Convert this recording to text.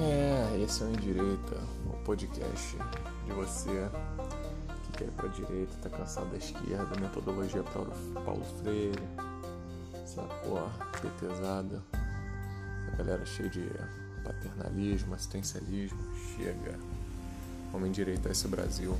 É, esse é o Em o podcast de você que quer ir pra direita, tá cansado da esquerda, metodologia Paulo, Paulo Freire, essa porra é petezada, a galera cheia de paternalismo, assistencialismo, chega. Vamos endireitar esse é Brasil.